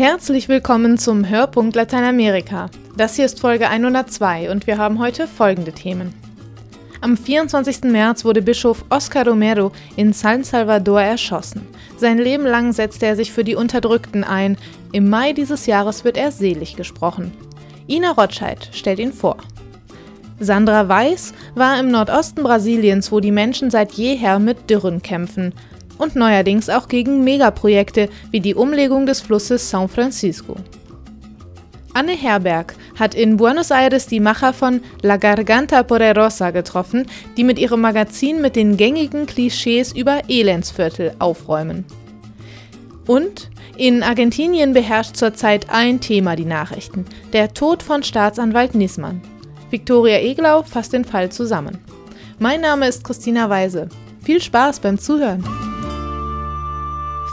Herzlich willkommen zum Hörpunkt Lateinamerika. Das hier ist Folge 102 und wir haben heute folgende Themen. Am 24. März wurde Bischof Oscar Romero in San Salvador erschossen. Sein Leben lang setzte er sich für die Unterdrückten ein. Im Mai dieses Jahres wird er selig gesprochen. Ina Rotscheid stellt ihn vor. Sandra Weiß war im Nordosten Brasiliens, wo die Menschen seit jeher mit Dürren kämpfen und neuerdings auch gegen Megaprojekte wie die Umlegung des Flusses São Francisco. Anne Herberg hat in Buenos Aires die Macher von La Garganta Poderosa getroffen, die mit ihrem Magazin mit den gängigen Klischees über Elendsviertel aufräumen. Und in Argentinien beherrscht zurzeit ein Thema die Nachrichten: der Tod von Staatsanwalt Nisman. Viktoria Eglau fasst den Fall zusammen. Mein Name ist Christina Weise. Viel Spaß beim Zuhören!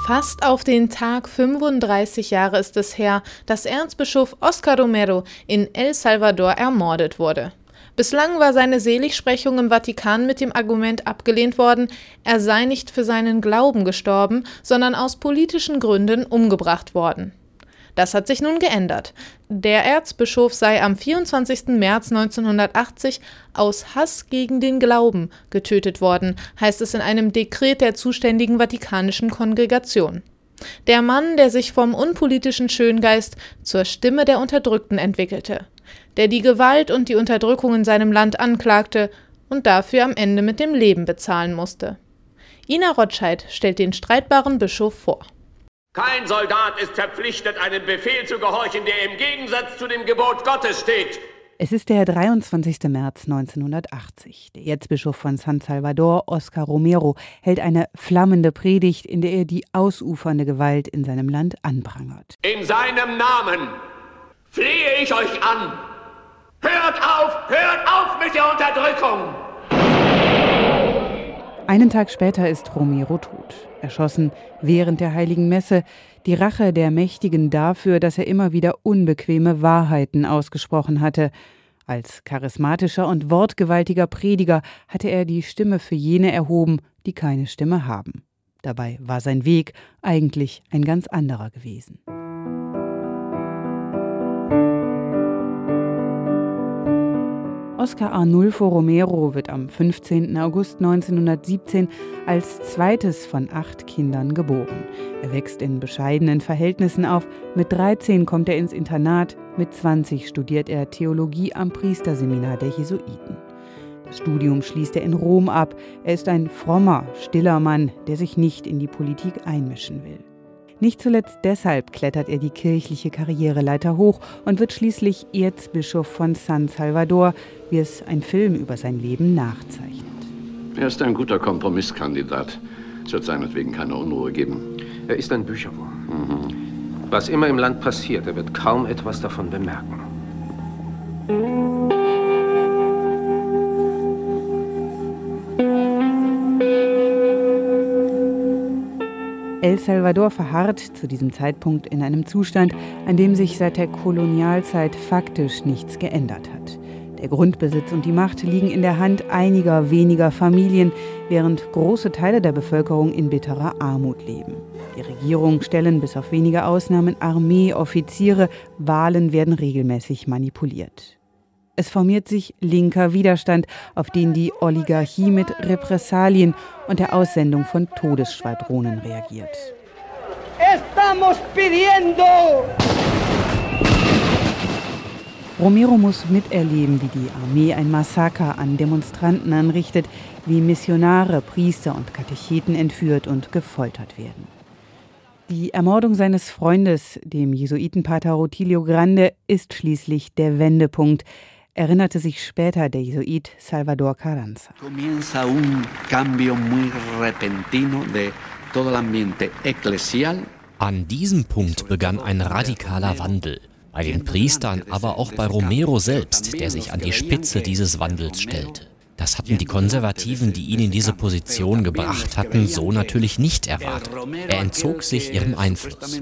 Fast auf den Tag 35 Jahre ist es her, dass Erzbischof Oscar Romero in El Salvador ermordet wurde. Bislang war seine Seligsprechung im Vatikan mit dem Argument abgelehnt worden, er sei nicht für seinen Glauben gestorben, sondern aus politischen Gründen umgebracht worden. Das hat sich nun geändert. Der Erzbischof sei am 24. März 1980 aus Hass gegen den Glauben getötet worden, heißt es in einem Dekret der zuständigen vatikanischen Kongregation. Der Mann, der sich vom unpolitischen Schöngeist zur Stimme der Unterdrückten entwickelte, der die Gewalt und die Unterdrückung in seinem Land anklagte und dafür am Ende mit dem Leben bezahlen musste. Ina Rotscheid stellt den streitbaren Bischof vor. Kein Soldat ist verpflichtet, einem Befehl zu gehorchen, der im Gegensatz zu dem Gebot Gottes steht. Es ist der 23. März 1980. Der Erzbischof von San Salvador, Oscar Romero, hält eine flammende Predigt, in der er die ausufernde Gewalt in seinem Land anprangert. In seinem Namen flehe ich euch an. Hört auf, hört auf mit der Unterdrückung! Einen Tag später ist Romero tot, erschossen während der heiligen Messe, die Rache der Mächtigen dafür, dass er immer wieder unbequeme Wahrheiten ausgesprochen hatte. Als charismatischer und wortgewaltiger Prediger hatte er die Stimme für jene erhoben, die keine Stimme haben. Dabei war sein Weg eigentlich ein ganz anderer gewesen. Oscar Arnulfo Romero wird am 15. August 1917 als zweites von acht Kindern geboren. Er wächst in bescheidenen Verhältnissen auf. Mit 13 kommt er ins Internat, mit 20 studiert er Theologie am Priesterseminar der Jesuiten. Das Studium schließt er in Rom ab. Er ist ein frommer, stiller Mann, der sich nicht in die Politik einmischen will. Nicht zuletzt deshalb klettert er die kirchliche Karriereleiter hoch und wird schließlich Erzbischof von San Salvador, wie es ein Film über sein Leben nachzeichnet. Er ist ein guter Kompromisskandidat. Es wird seinetwegen keine Unruhe geben. Er ist ein Bücherwurm. Mhm. Was immer im Land passiert, er wird kaum etwas davon bemerken. El Salvador verharrt zu diesem Zeitpunkt in einem Zustand, an dem sich seit der Kolonialzeit faktisch nichts geändert hat. Der Grundbesitz und die Macht liegen in der Hand einiger weniger Familien, während große Teile der Bevölkerung in bitterer Armut leben. Die Regierung stellen bis auf wenige Ausnahmen Armee, Offiziere, Wahlen werden regelmäßig manipuliert. Es formiert sich linker Widerstand, auf den die Oligarchie mit Repressalien und der Aussendung von Todesschwadronen reagiert. Estamos pidiendo! Romero muss miterleben, wie die Armee ein Massaker an Demonstranten anrichtet, wie Missionare, Priester und Katecheten entführt und gefoltert werden. Die Ermordung seines Freundes, dem Jesuitenpater Rutilio Grande, ist schließlich der Wendepunkt, erinnerte sich später der Jesuit Salvador Carranza. Comienza un cambio muy repentino de todo el ambiente eclesial. An diesem Punkt begann ein radikaler Wandel. Bei den Priestern, aber auch bei Romero selbst, der sich an die Spitze dieses Wandels stellte. Das hatten die Konservativen, die ihn in diese Position gebracht hatten, so natürlich nicht erwartet. Er entzog sich ihrem Einfluss.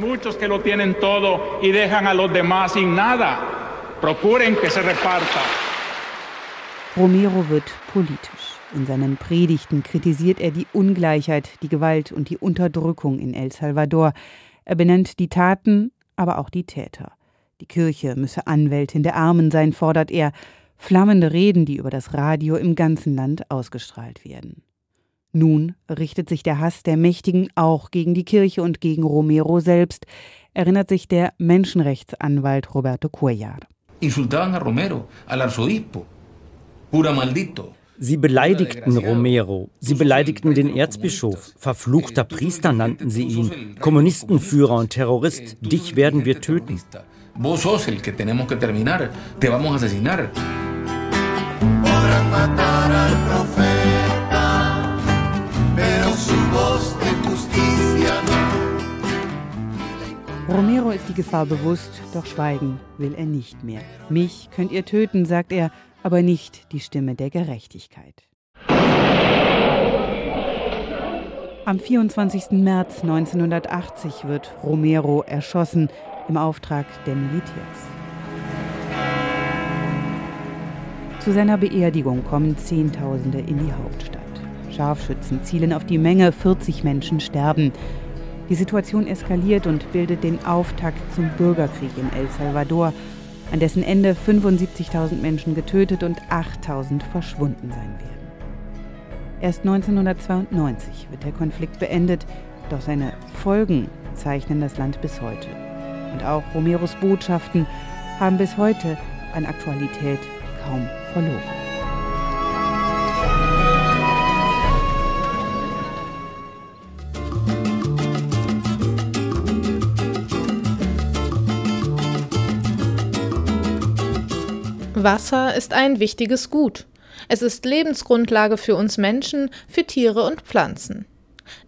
Muchos que lo tienen todo y dejan a los demás sin nada. Procuren que se reparta. Romero wird politisch. In seinen Predigten kritisiert er die Ungleichheit, die Gewalt und die Unterdrückung in El Salvador. Er benennt die Taten, aber auch die Täter. Die Kirche müsse Anwältin der Armen sein, fordert er. Flammende Reden, die über das Radio im ganzen Land ausgestrahlt werden. Nun richtet sich der Hass der Mächtigen auch gegen die Kirche und gegen Romero selbst, erinnert sich der Menschenrechtsanwalt Roberto Cuellar. Insultaban a Romero, al arzobispo. Pura maldito. Sie beleidigten Romero, sie beleidigten den Erzbischof, verfluchter Priester nannten sie ihn, Kommunistenführer und Terrorist, dich werden wir töten. Vos sos el que tenemos que terminar, te vamos a asesinar. Romero ist die Gefahr bewusst, doch schweigen will er nicht mehr. Mich könnt ihr töten, sagt er, aber nicht die Stimme der Gerechtigkeit. Am 24. März 1980 wird Romero erschossen im Auftrag der Militärs. Zu seiner Beerdigung kommen Zehntausende in die Hauptstadt. Scharfschützen zielen auf die Menge, 40 Menschen sterben. Die Situation eskaliert und bildet den Auftakt zum Bürgerkrieg in El Salvador, an dessen Ende 75.000 Menschen getötet und 8.000 verschwunden sein werden. Erst 1992 wird der Konflikt beendet, doch seine Folgen zeichnen das Land bis heute. Und auch Romeros Botschaften haben bis heute an Aktualität kaum verloren. Wasser ist ein wichtiges Gut. Es ist Lebensgrundlage für uns Menschen, für Tiere und Pflanzen.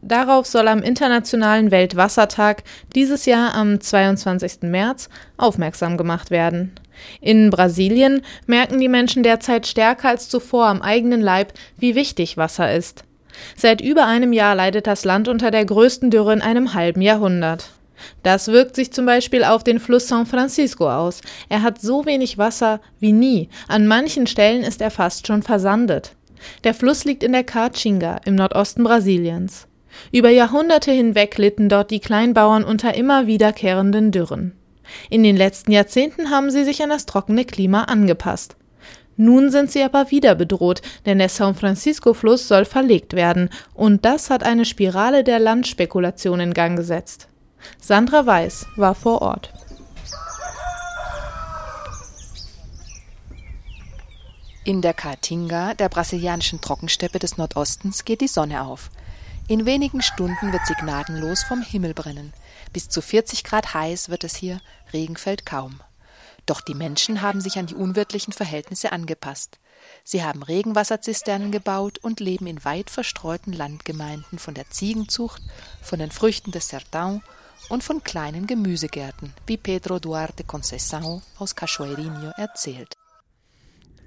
Darauf soll am Internationalen Weltwassertag dieses Jahr am 22. März aufmerksam gemacht werden. In Brasilien merken die Menschen derzeit stärker als zuvor am eigenen Leib, wie wichtig Wasser ist. Seit über einem Jahr leidet das Land unter der größten Dürre in einem halben Jahrhundert. Das wirkt sich zum Beispiel auf den Fluss San Francisco aus. Er hat so wenig Wasser wie nie. An manchen Stellen ist er fast schon versandet. Der Fluss liegt in der Caatinga im Nordosten Brasiliens. Über Jahrhunderte hinweg litten dort die Kleinbauern unter immer wiederkehrenden Dürren. In den letzten Jahrzehnten haben sie sich an das trockene Klima angepasst. Nun sind sie aber wieder bedroht, denn der San Francisco-Fluss soll verlegt werden, und das hat eine Spirale der Landspekulation in Gang gesetzt. Sandra Weiß war vor Ort. In der Caatinga, der brasilianischen Trockensteppe des Nordostens, geht die Sonne auf. In wenigen Stunden wird sie gnadenlos vom Himmel brennen. Bis zu 40 Grad heiß wird es hier, Regen fällt kaum. Doch die Menschen haben sich an die unwirtlichen Verhältnisse angepasst. Sie haben Regenwasserzisternen gebaut und leben in weit verstreuten Landgemeinden von der Ziegenzucht, von den Früchten des Sertão und von kleinen Gemüsegärten, wie Pedro Duarte Conceição aus Cachoeirinho erzählt.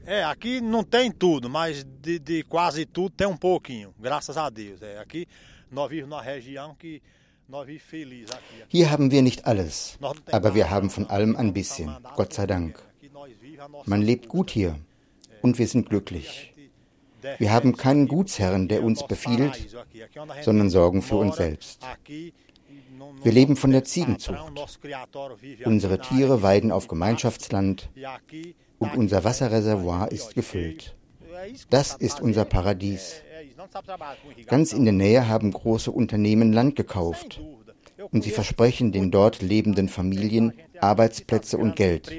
É, aqui não tem tudo, mas de, de, quase tudo tem um pouquinho, graças a Deus. É, aqui nós vivemos numa região que Hier haben wir nicht alles, aber wir haben von allem ein bisschen, Gott sei Dank. Man lebt gut hier und wir sind glücklich. Wir haben keinen Gutsherren, der uns befiehlt, sondern sorgen für uns selbst. Wir leben von der Ziegenzucht. Unsere Tiere weiden auf Gemeinschaftsland und unser Wasserreservoir ist gefüllt. Das ist unser Paradies. Ganz in der Nähe haben große Unternehmen Land gekauft und sie versprechen den dort lebenden Familien Arbeitsplätze und Geld.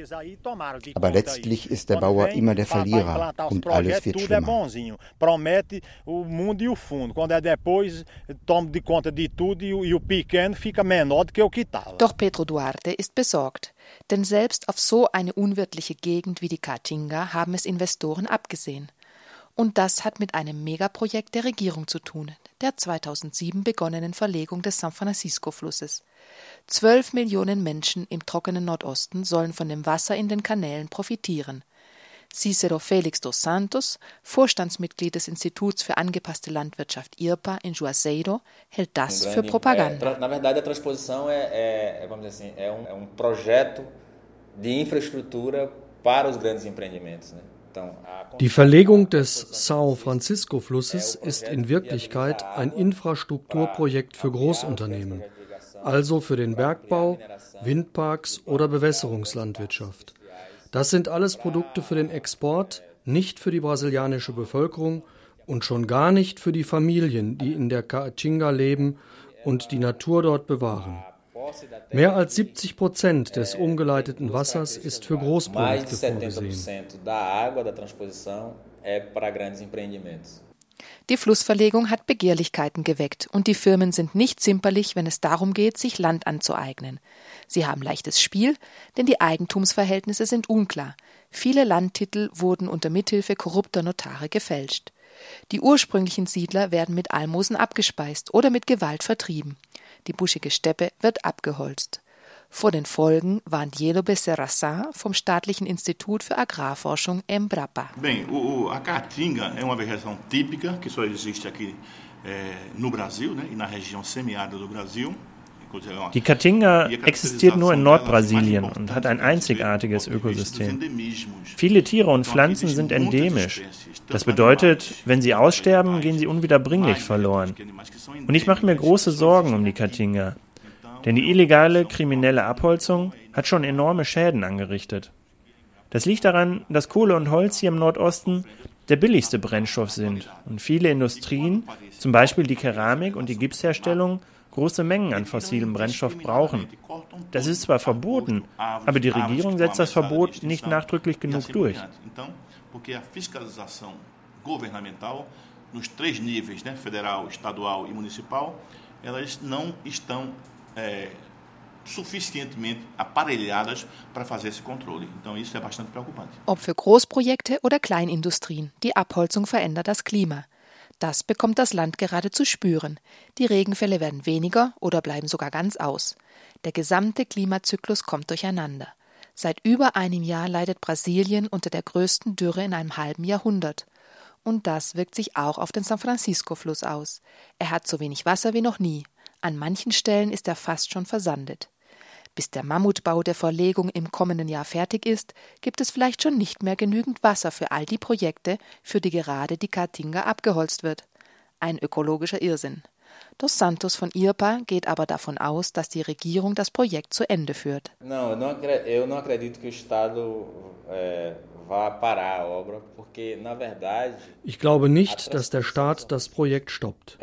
Aber letztlich ist der Bauer immer der Verlierer und alles wird schlimmer. Doch Pedro Duarte ist besorgt, denn selbst auf so eine unwirtliche Gegend wie die Caatinga haben es Investoren abgesehen. Und das hat mit einem Megaprojekt der Regierung zu tun, der 2007 begonnenen Verlegung des San Francisco-Flusses. Zwölf Millionen Menschen im trockenen Nordosten sollen von dem Wasser in den Kanälen profitieren. Cicero Felix dos Santos, Vorstandsmitglied des Instituts für angepasste Landwirtschaft IRPA in Juazeiro, hält das für Propaganda. Na verdade, a transposição é, vamos dizer assim, é um, projeto de infraestrutura para os grandes empreendimentos, Die Verlegung des São Francisco-Flusses ist in Wirklichkeit ein Infrastrukturprojekt für Großunternehmen, also für den Bergbau, Windparks oder Bewässerungslandwirtschaft. Das sind alles Produkte für den Export, nicht für die brasilianische Bevölkerung und schon gar nicht für die Familien, die in der Caatinga leben und die Natur dort bewahren. Mehr als 70 Prozent des umgeleiteten Wassers ist für Großprojekte vorgesehen. Die Flussverlegung hat Begehrlichkeiten geweckt und die Firmen sind nicht zimperlich, wenn es darum geht, sich Land anzueignen. Sie haben leichtes Spiel, denn die Eigentumsverhältnisse sind unklar. Viele Landtitel wurden unter Mithilfe korrupter Notare gefälscht. Die ursprünglichen Siedler werden mit Almosen abgespeist oder mit Gewalt vertrieben. Die buschige Steppe wird abgeholzt. Vor den Folgen warnt Diego Becerrasá vom Staatlichen Institut für Agrarforschung Embrapa. Bem, a caatinga é uma vegetação típica que só existe aqui no Brasil e na região semiárida do Brasil. Die Caatinga existiert nur in Nordbrasilien und hat ein einzigartiges Ökosystem. Viele Tiere und Pflanzen sind endemisch. Das bedeutet, wenn sie aussterben, gehen sie unwiederbringlich verloren. Und ich mache mir große Sorgen um die Caatinga. Denn die illegale kriminelle Abholzung hat schon enorme Schäden angerichtet. Das liegt daran, dass Kohle und Holz hier im Nordosten der billigste Brennstoff sind und viele Industrien, zum Beispiel die Keramik und die Gipsherstellung, große Mengen an fossilem Brennstoff brauchen. Das ist zwar verboten, aber die Regierung setzt das Verbot nicht nachdrücklich genug durch. nos três níveis, né, federal, estadual e municipal, elas não estão é, suficientemente aparelhadas para fazer esse controle. Então isso é bastante preocupante. Ob für Großprojekte oder Kleinindustrien, die Abholzung verändert das Klima. Das bekommt das Land gerade zu spüren. Die Regenfälle werden weniger oder bleiben sogar ganz aus. Der gesamte Klimazyklus kommt durcheinander. Seit über einem Jahr leidet Brasilien unter der größten Dürre in einem halben Jahrhundert. Und das wirkt sich auch auf den San Francisco-Fluss aus. Er hat so wenig Wasser wie noch nie. An manchen Stellen ist er fast schon versandet. Bis der Mammutbau der Verlegung im kommenden Jahr fertig ist, gibt es vielleicht schon nicht mehr genügend Wasser für all die Projekte, für die gerade die Caatinga abgeholzt wird. Ein ökologischer Irrsinn. Dos Santos von IRPA geht aber davon aus, dass die Regierung das Projekt zu Ende führt. Ich glaube nicht, dass der Staat das Projekt stoppt.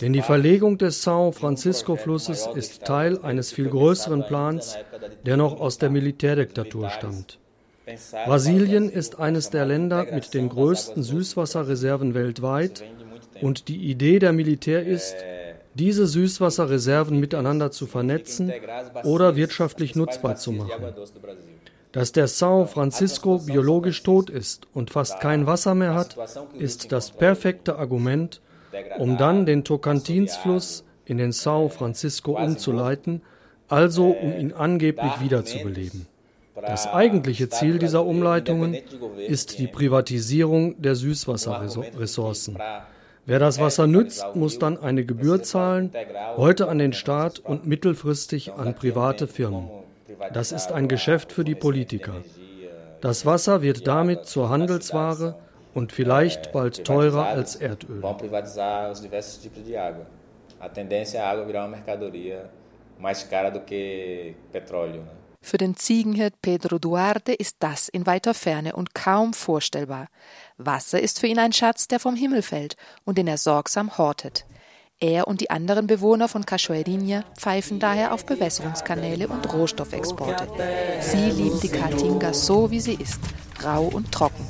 Denn die Verlegung des São Francisco-Flusses ist Teil eines viel größeren Plans, der noch aus der Militärdiktatur stammt. Brasilien ist eines der Länder mit den größten Süßwasserreserven weltweit und die Idee der Militär ist, diese Süßwasserreserven miteinander zu vernetzen oder wirtschaftlich nutzbar zu machen. Dass der São Francisco biologisch tot ist und fast kein Wasser mehr hat, ist das perfekte Argument, um dann den Tocantins-Fluss in den São Francisco umzuleiten, also um ihn angeblich wiederzubeleben. Das eigentliche Ziel dieser Umleitungen ist die Privatisierung der Süßwasserressourcen. Wer das Wasser nützt, muss dann eine Gebühr zahlen, heute an den Staat und mittelfristig an private Firmen. Das ist ein Geschäft für die Politiker. Das Wasser wird damit zur Handelsware und vielleicht bald teurer als Erdöl. Für den Ziegenhirt Pedro Duarte ist das in weiter Ferne und kaum vorstellbar. Wasser ist für ihn ein Schatz, der vom Himmel fällt und den er sorgsam hortet. Er und die anderen Bewohner von Cachoeirinha pfeifen daher auf Bewässerungskanäle und Rohstoffexporte. Sie lieben die Caatinga so, wie sie ist, rau und trocken.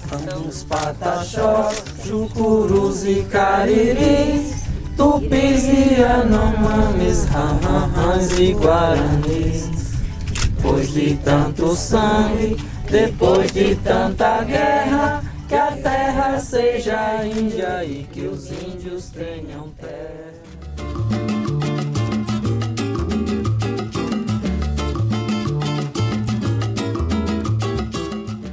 Depois de tanto sangue, depois de tanta guerra, que a terra seja índia e que os índios tenham terra.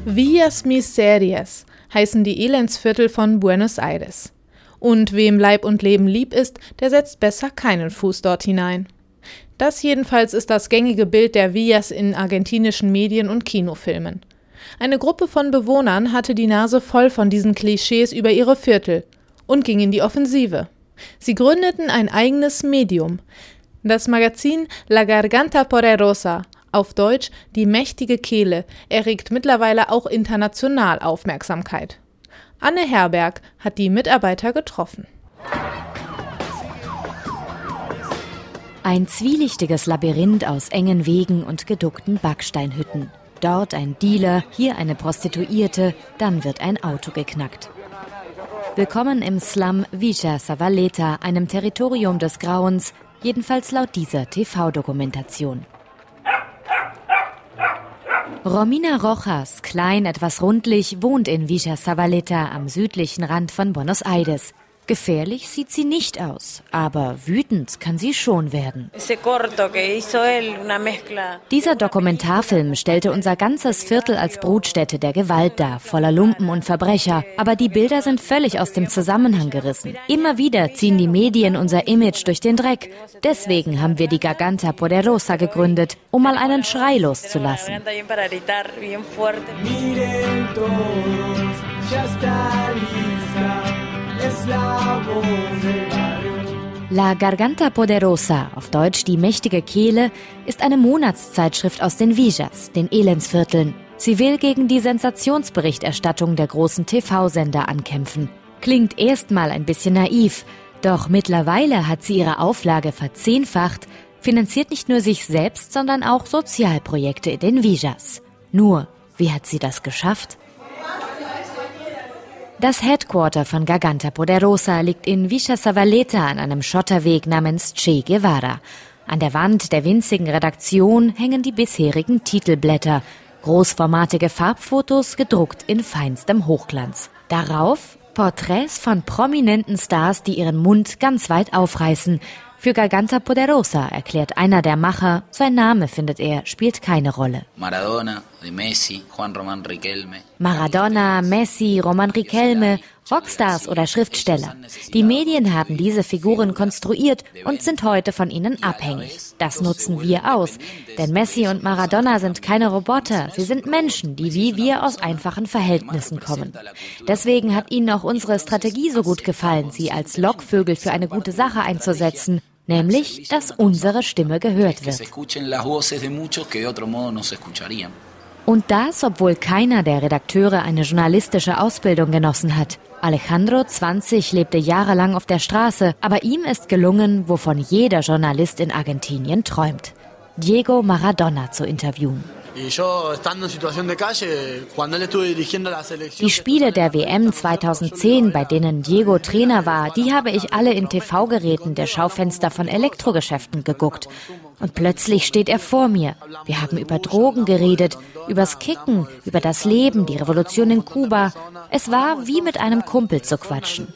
Villas Miserias heißen die Elendsviertel von Buenos Aires. Und wem Leib und Leben lieb ist, der setzt besser keinen Fuß dort hinein. Das jedenfalls ist das gängige Bild der Villas in argentinischen Medien und Kinofilmen. Eine Gruppe von Bewohnern hatte die Nase voll von diesen Klischees über ihre Viertel und ging in die Offensive. Sie gründeten ein eigenes Medium. Das Magazin La Garganta Poderosa, auf Deutsch die mächtige Kehle, erregt mittlerweile auch international Aufmerksamkeit. Anne Herberg hat die Mitarbeiter getroffen. Ein zwielichtiges Labyrinth aus engen Wegen und geduckten Backsteinhütten. Dort ein Dealer, hier eine Prostituierte, dann wird ein Auto geknackt. Willkommen im Slum Villa Savaleta, einem Territorium des Grauens, jedenfalls laut dieser TV-Dokumentation. Romina Rojas, klein, etwas rundlich, wohnt in Villa Savaleta am südlichen Rand von Buenos Aires. Gefährlich sieht sie nicht aus, aber wütend kann sie schon werden. Dieser Dokumentarfilm stellte unser ganzes Viertel als Brutstätte der Gewalt dar, voller Lumpen und Verbrecher. Aber die Bilder sind völlig aus dem Zusammenhang gerissen. Immer wieder ziehen die Medien unser Image durch den Dreck. Deswegen haben wir die Garganta Poderosa gegründet, um mal einen Schrei loszulassen. Miren todos, ya está lista. La Garganta Poderosa, auf Deutsch die mächtige Kehle, ist eine Monatszeitschrift aus den Villas, den Elendsvierteln. Sie will gegen die Sensationsberichterstattung der großen TV-Sender ankämpfen. Klingt erstmal ein bisschen naiv, doch mittlerweile hat sie ihre Auflage verzehnfacht, finanziert nicht nur sich selbst, sondern auch Sozialprojekte in den Villas. Nur, wie hat sie das geschafft? Das Headquarter von Garganta Poderosa liegt in Villa Savaleta an einem Schotterweg namens Che Guevara. An der Wand der winzigen Redaktion hängen die bisherigen Titelblätter, großformatige Farbfotos gedruckt in feinstem Hochglanz. Darauf Porträts von prominenten Stars, die ihren Mund ganz weit aufreißen, für Garganta Poderosa erklärt einer der Macher, sein Name, findet er, spielt keine Rolle. Maradona, Maradona, Messi, Roman Riquelme, Rockstars oder Schriftsteller. Die Medien haben diese Figuren konstruiert und sind heute von ihnen abhängig. Das nutzen wir aus. Denn Messi und Maradona sind keine Roboter. Sie sind Menschen, die wie wir aus einfachen Verhältnissen kommen. Deswegen hat ihnen auch unsere Strategie so gut gefallen, sie als Lockvögel für eine gute Sache einzusetzen nämlich dass unsere Stimme gehört wird. Und das, obwohl keiner der Redakteure eine journalistische Ausbildung genossen hat. Alejandro 20 lebte jahrelang auf der Straße, aber ihm ist gelungen, wovon jeder Journalist in Argentinien träumt. Diego Maradona zu interviewen. Die Spiele der WM 2010, bei denen Diego Trainer war, die habe ich alle in TV-Geräten der Schaufenster von Elektrogeschäften geguckt. Und plötzlich steht er vor mir. Wir haben über Drogen geredet, übers Kicken, über das Leben, die Revolution in Kuba. Es war wie mit einem Kumpel zu quatschen.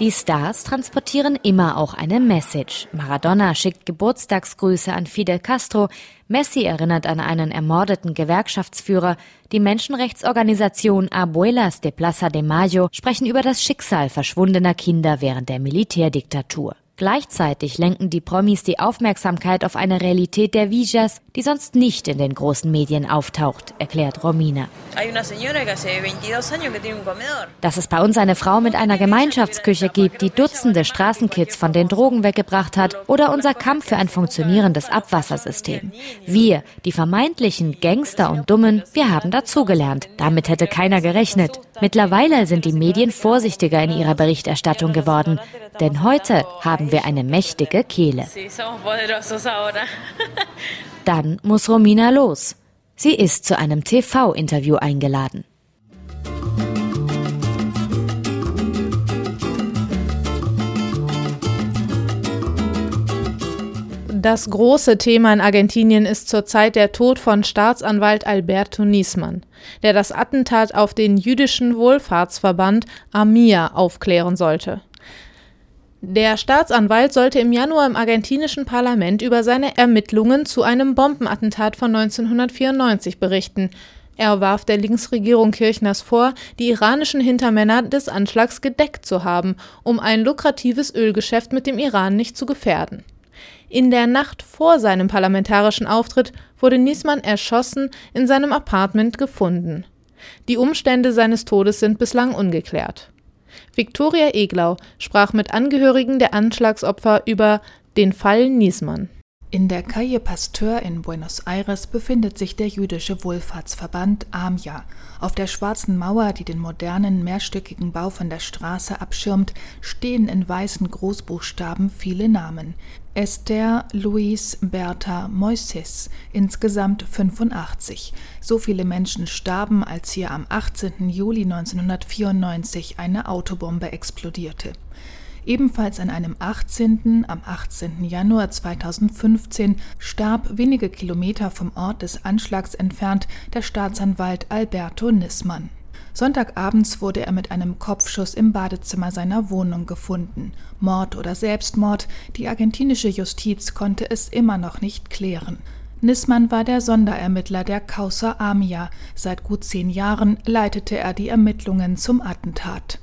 Die Stars transportieren immer auch eine Message. Maradona schickt Geburtstagsgrüße an Fidel Castro, Messi erinnert an einen ermordeten Gewerkschaftsführer, die Menschenrechtsorganisation Abuelas de Plaza de Mayo sprechen über das Schicksal verschwundener Kinder während der Militärdiktatur. Gleichzeitig lenken die Promis die Aufmerksamkeit auf eine Realität der Villas, die sonst nicht in den großen Medien auftaucht, erklärt Romina. Dass es bei uns eine Frau mit einer Gemeinschaftsküche gibt, die Dutzende Straßenkids von den Drogen weggebracht hat, oder unser Kampf für ein funktionierendes Abwassersystem. Wir, die vermeintlichen Gangster und Dummen, wir haben dazugelernt. Damit hätte keiner gerechnet. Mittlerweile sind die Medien vorsichtiger in ihrer Berichterstattung geworden, denn heute haben wir eine mächtige Kehle. Dann muss Romina los. Sie ist zu einem TV-Interview eingeladen. Das große Thema in Argentinien ist zurzeit der Tod von Staatsanwalt Alberto Niesmann, der das Attentat auf den jüdischen Wohlfahrtsverband AMIA aufklären sollte. Der Staatsanwalt sollte im Januar im argentinischen Parlament über seine Ermittlungen zu einem Bombenattentat von 1994 berichten. Er warf der Linksregierung Kirchners vor, die iranischen Hintermänner des Anschlags gedeckt zu haben, um ein lukratives Ölgeschäft mit dem Iran nicht zu gefährden. In der Nacht vor seinem parlamentarischen Auftritt wurde Niesmann erschossen in seinem Apartment gefunden. Die Umstände seines Todes sind bislang ungeklärt. Viktoria Eglau sprach mit Angehörigen der Anschlagsopfer über den Fall Niesmann. In der Calle Pasteur in Buenos Aires befindet sich der jüdische Wohlfahrtsverband AMIA. Auf der schwarzen Mauer, die den modernen mehrstöckigen Bau von der Straße abschirmt, stehen in weißen Großbuchstaben viele Namen. Esther, Luis, Bertha, Moises, insgesamt 85. So viele Menschen starben, als hier am 18. Juli 1994 eine Autobombe explodierte. Ebenfalls an einem 18., am 18. Januar 2015 starb wenige Kilometer vom Ort des Anschlags entfernt der Staatsanwalt Alberto Nissmann. Sonntagabends wurde er mit einem Kopfschuss im Badezimmer seiner Wohnung gefunden. Mord oder Selbstmord, die argentinische Justiz konnte es immer noch nicht klären. Nissmann war der Sonderermittler der Causa Amia. Seit gut zehn Jahren leitete er die Ermittlungen zum Attentat.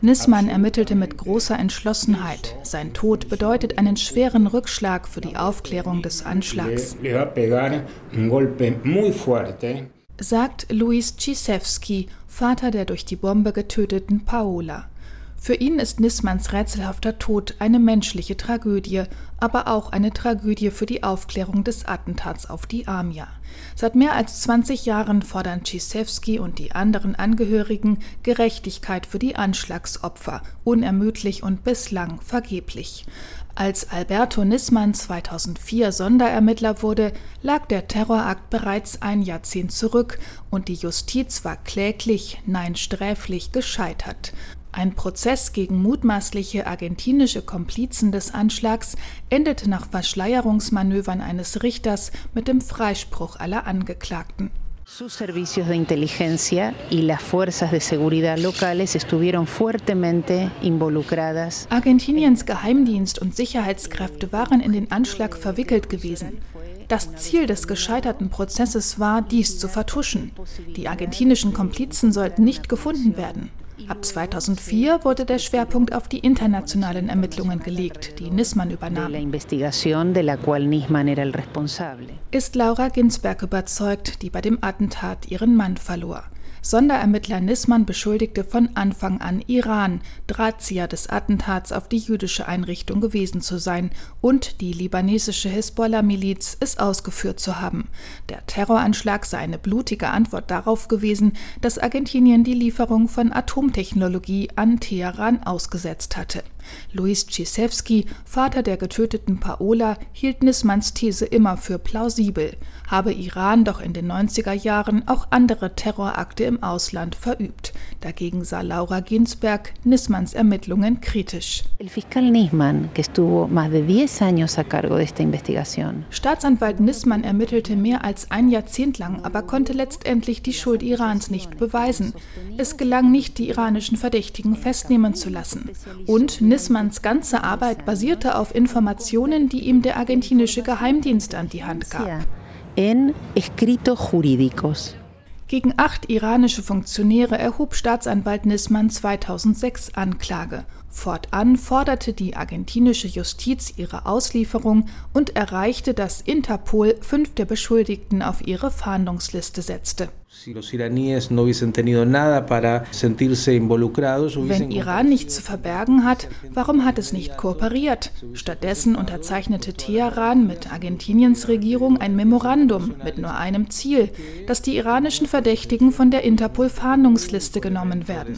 Nissmann ermittelte mit großer Entschlossenheit. Sein Tod bedeutet einen schweren Rückschlag für die Aufklärung des Anschlags. Sagt Luis Cisewski, Vater der durch die Bombe getöteten Paola. Für ihn ist Nissmanns rätselhafter Tod eine menschliche Tragödie, aber auch eine Tragödie für die Aufklärung des Attentats auf die Amia. Seit mehr als 20 Jahren fordern Cisewski und die anderen Angehörigen Gerechtigkeit für die Anschlagsopfer, unermüdlich und bislang vergeblich. Als Alberto Nissmann 2004 Sonderermittler wurde, lag der Terrorakt bereits ein Jahrzehnt zurück und die Justiz war kläglich, nein sträflich gescheitert. Ein Prozess gegen mutmaßliche argentinische Komplizen des Anschlags endete nach Verschleierungsmanövern eines Richters mit dem Freispruch aller Angeklagten. Sus servicios de inteligencia y las fuerzas de seguridad locales estuvieron fuertemente involucradas. Argentiniens Geheimdienst und Sicherheitskräfte waren in den Anschlag verwickelt gewesen. Das Ziel des gescheiterten Prozesses war, dies zu vertuschen. Die argentinischen Komplizen sollten nicht gefunden werden. Ab 2004 wurde der Schwerpunkt auf die internationalen Ermittlungen gelegt, die Nissmann übernahm. Ist Laura Ginsberg überzeugt, die bei dem Attentat ihren Mann verlor. Sonderermittler Nissmann beschuldigte von Anfang an Iran, Drahtzieher des Attentats auf die jüdische Einrichtung gewesen zu sein und die libanesische Hisbollah-Miliz es ausgeführt zu haben. Der Terroranschlag sei eine blutige Antwort darauf gewesen, dass Argentinien die Lieferung von Atomtechnologie an Teheran ausgesetzt hatte. Luis Cisewski, Vater der getöteten Paola, hielt Nissmanns These immer für plausibel, habe Iran doch in den 90er Jahren auch andere Terrorakte im Ausland verübt. Dagegen sah Laura Ginsberg Nissmanns Ermittlungen kritisch. Staatsanwalt Nissmann ermittelte mehr als ein Jahrzehnt lang, aber konnte letztendlich die Schuld Irans nicht beweisen. Es gelang nicht, die iranischen Verdächtigen festnehmen zu lassen. Und Nissmanns ganze Arbeit basierte auf Informationen, die ihm der argentinische Geheimdienst an die Hand gab. En escritos jurídicos. Gegen acht iranische Funktionäre erhob Staatsanwalt Nissmann 2006 Anklage. Fortan forderte die argentinische Justiz ihre Auslieferung und erreichte, dass Interpol fünf der Beschuldigten auf ihre Fahndungsliste setzte. Wenn Iran nichts zu verbergen hat, warum hat es nicht kooperiert? Stattdessen unterzeichnete Teheran mit Argentiniens Regierung ein Memorandum mit nur einem Ziel, dass die iranischen Verdächtigen von der Interpol-Fahndungsliste genommen werden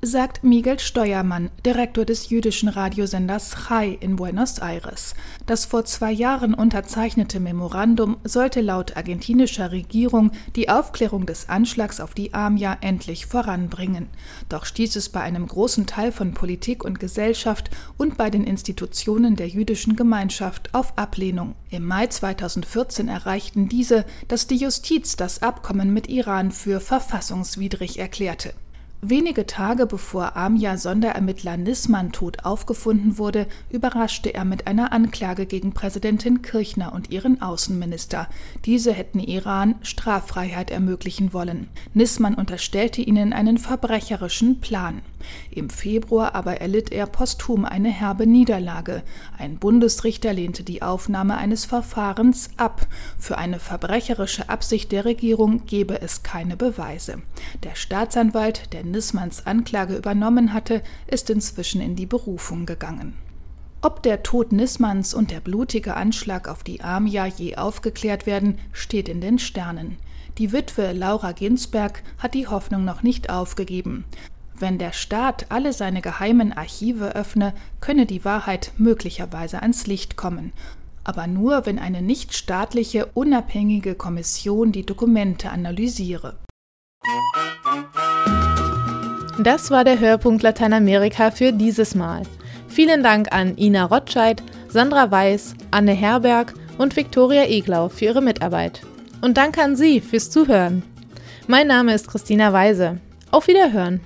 sagt Miguel Steuermann, Direktor des jüdischen Radiosenders Chai in Buenos Aires. Das vor zwei Jahren unterzeichnete Memorandum sollte laut argentinischer Regierung die Aufklärung des Anschlags auf die Amia endlich voranbringen. Doch stieß es bei einem großen Teil von Politik und Gesellschaft und bei den Institutionen der jüdischen Gemeinschaft auf Ablehnung. Im Mai 2014 erreichten diese, dass die Justiz das Abkommen mit Iran für verfassungswidrig erklärte. Wenige Tage bevor Amja-Sonderermittler Nissmann tot aufgefunden wurde, überraschte er mit einer Anklage gegen Präsidentin Kirchner und ihren Außenminister. Diese hätten Iran Straffreiheit ermöglichen wollen. Nissmann unterstellte ihnen einen verbrecherischen Plan. Im Februar aber erlitt er posthum eine herbe Niederlage. Ein Bundesrichter lehnte die Aufnahme eines Verfahrens ab. Für eine verbrecherische Absicht der Regierung gebe es keine Beweise. Der Staatsanwalt, der Nissmanns Anklage übernommen hatte, ist inzwischen in die Berufung gegangen. Ob der Tod Nissmanns und der blutige Anschlag auf die Amia je aufgeklärt werden, steht in den Sternen. Die Witwe Laura Ginsberg hat die Hoffnung noch nicht aufgegeben. Wenn der Staat alle seine geheimen Archive öffne, könne die Wahrheit möglicherweise ans Licht kommen. Aber nur, wenn eine nichtstaatliche, unabhängige Kommission die Dokumente analysiere. Das war der Hörpunkt Lateinamerika für dieses Mal. Vielen Dank an Ina Rotscheid, Sandra Weiß, Anne Herberg und Viktoria Eglau für ihre Mitarbeit. Und danke an Sie fürs Zuhören. Mein Name ist Christina Weise. Auf Wiederhören.